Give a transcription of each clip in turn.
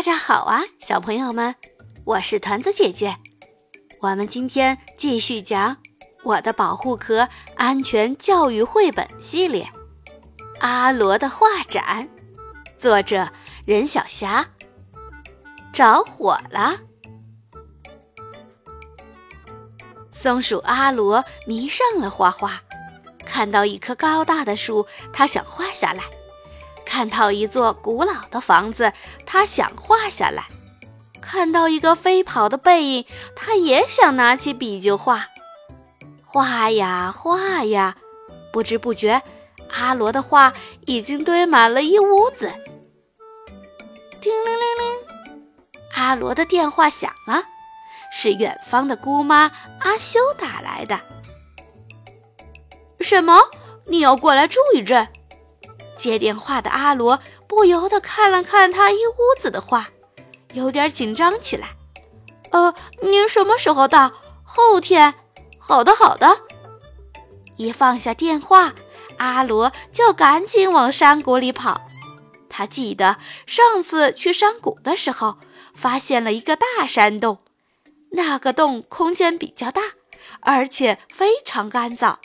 大家好啊，小朋友们，我是团子姐姐。我们今天继续讲《我的保护壳安全教育绘本系列》，《阿罗的画展》，作者任小霞。着火了，松鼠阿罗迷上了画画。看到一棵高大的树，他想画下来。看到一座古老的房子，他想画下来；看到一个飞跑的背影，他也想拿起笔就画。画呀画呀，不知不觉，阿罗的画已经堆满了一屋子。叮铃铃铃，阿罗的电话响了，是远方的姑妈阿修打来的。什么？你要过来住一阵？接电话的阿罗不由得看了看他一屋子的画，有点紧张起来。呃，您什么时候到？后天。好的，好的。一放下电话，阿罗就赶紧往山谷里跑。他记得上次去山谷的时候，发现了一个大山洞，那个洞空间比较大，而且非常干燥。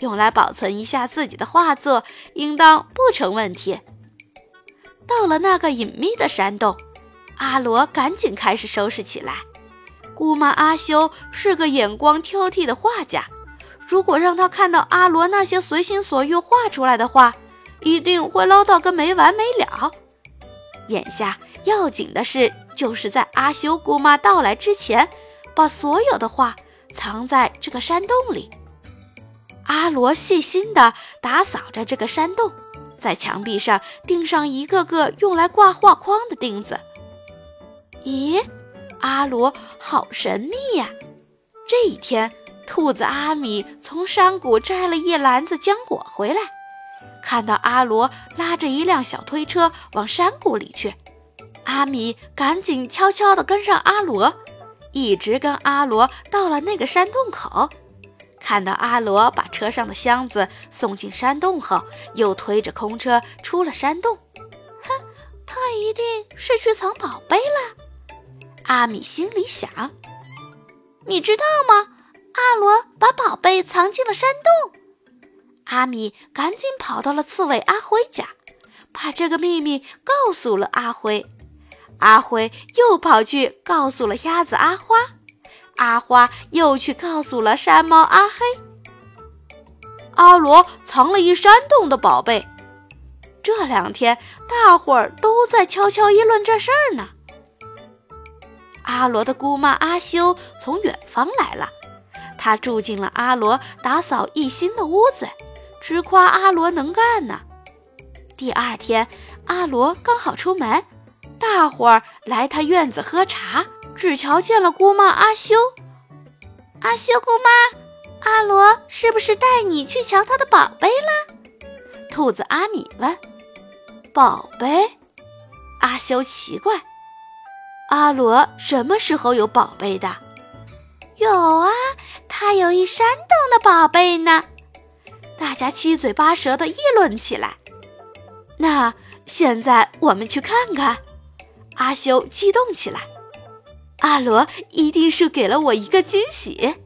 用来保存一下自己的画作，应当不成问题。到了那个隐秘的山洞，阿罗赶紧开始收拾起来。姑妈阿修是个眼光挑剔的画家，如果让他看到阿罗那些随心所欲画出来的画，一定会唠叨个没完没了。眼下要紧的事，就是在阿修姑妈到来之前，把所有的画藏在这个山洞里。阿罗细心地打扫着这个山洞，在墙壁上钉上一个个用来挂画框的钉子。咦，阿罗好神秘呀！这一天，兔子阿米从山谷摘了一篮子浆果回来，看到阿罗拉着一辆小推车往山谷里去，阿米赶紧悄悄地跟上阿罗，一直跟阿罗到了那个山洞口。看到阿罗把车上的箱子送进山洞后，又推着空车出了山洞。哼，他一定是去藏宝贝了。阿米心里想。你知道吗？阿罗把宝贝藏进了山洞。阿米赶紧跑到了刺猬阿辉家，把这个秘密告诉了阿辉。阿辉又跑去告诉了鸭子阿花。阿花又去告诉了山猫阿黑，阿罗藏了一山洞的宝贝。这两天，大伙儿都在悄悄议论这事儿呢。阿罗的姑妈阿修从远方来了，她住进了阿罗打扫一新的屋子，直夸阿罗能干呢。第二天，阿罗刚好出门，大伙儿来他院子喝茶。只瞧见了姑妈阿修，阿修姑妈，阿罗是不是带你去瞧他的宝贝了？兔子阿米问。宝贝？阿修奇怪，阿罗什么时候有宝贝的？有啊，他有一山洞的宝贝呢。大家七嘴八舌地议论起来。那现在我们去看看。阿修激动起来。阿罗一定是给了我一个惊喜，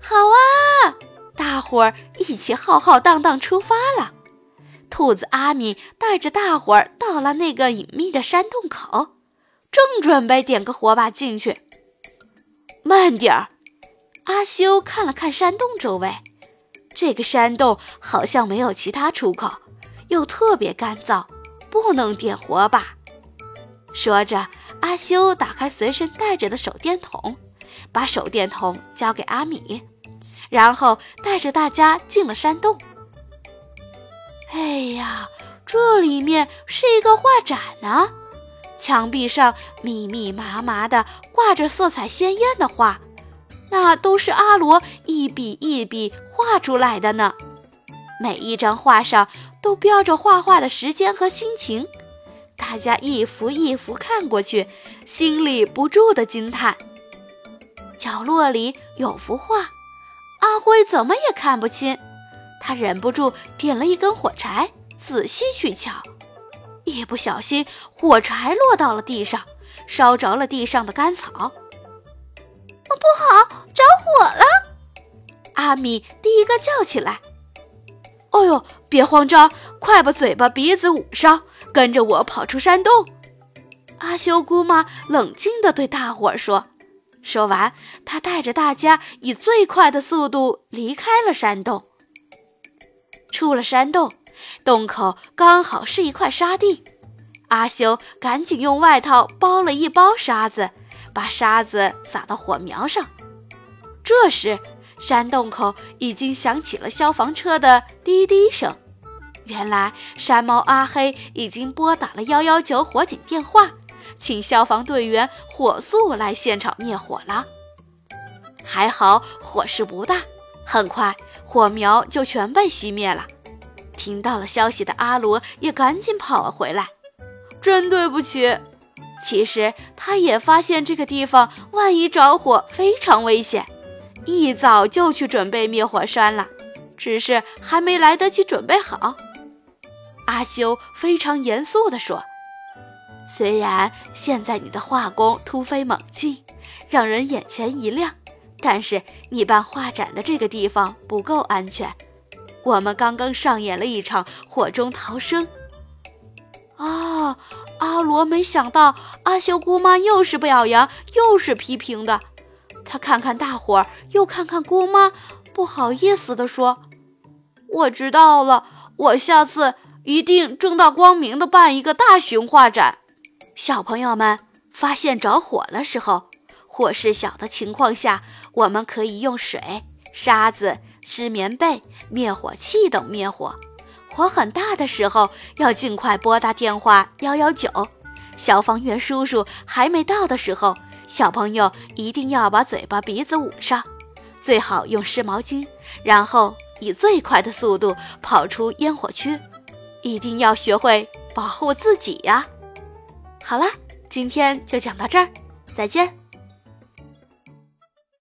好啊！大伙儿一起浩浩荡荡出发了。兔子阿米带着大伙儿到了那个隐秘的山洞口，正准备点个火把进去。慢点儿！阿修看了看山洞周围，这个山洞好像没有其他出口，又特别干燥，不能点火把。说着。阿修打开随身带着的手电筒，把手电筒交给阿米，然后带着大家进了山洞。哎呀，这里面是一个画展呢，墙壁上密密麻麻的挂着色彩鲜艳的画，那都是阿罗一笔一笔画出来的呢。每一张画上都标着画画的时间和心情。大家一幅一幅看过去，心里不住的惊叹。角落里有幅画，阿辉怎么也看不清，他忍不住点了一根火柴，仔细去瞧。一不小心，火柴落到了地上，烧着了地上的干草。不好，着火了！阿米第一个叫起来。哦呦，别慌张，快把嘴巴、鼻子捂上，跟着我跑出山洞。阿修姑妈冷静地对大伙儿说。说完，她带着大家以最快的速度离开了山洞。出了山洞，洞口刚好是一块沙地。阿修赶紧用外套包了一包沙子，把沙子撒到火苗上。这时，山洞口已经响起了消防车的滴滴声。原来，山猫阿黑已经拨打了幺幺九火警电话。请消防队员火速来现场灭火了。还好火势不大，很快火苗就全被熄灭了。听到了消息的阿罗也赶紧跑了回来。真对不起。其实他也发现这个地方万一着火非常危险，一早就去准备灭火栓了，只是还没来得及准备好。阿修非常严肃地说。虽然现在你的画工突飞猛进，让人眼前一亮，但是你办画展的这个地方不够安全。我们刚刚上演了一场火中逃生。啊，阿罗没想到阿修姑妈又是表扬又是批评的。他看看大伙儿，又看看姑妈，不好意思地说：“我知道了，我下次一定正大光明地办一个大型画展。”小朋友们发现着火的时候，火势小的情况下，我们可以用水、沙子、湿棉被、灭火器等灭火；火很大的时候，要尽快拨打电话幺幺九。消防员叔叔还没到的时候，小朋友一定要把嘴巴、鼻子捂上，最好用湿毛巾，然后以最快的速度跑出烟火区。一定要学会保护自己呀！好了，今天就讲到这儿，再见。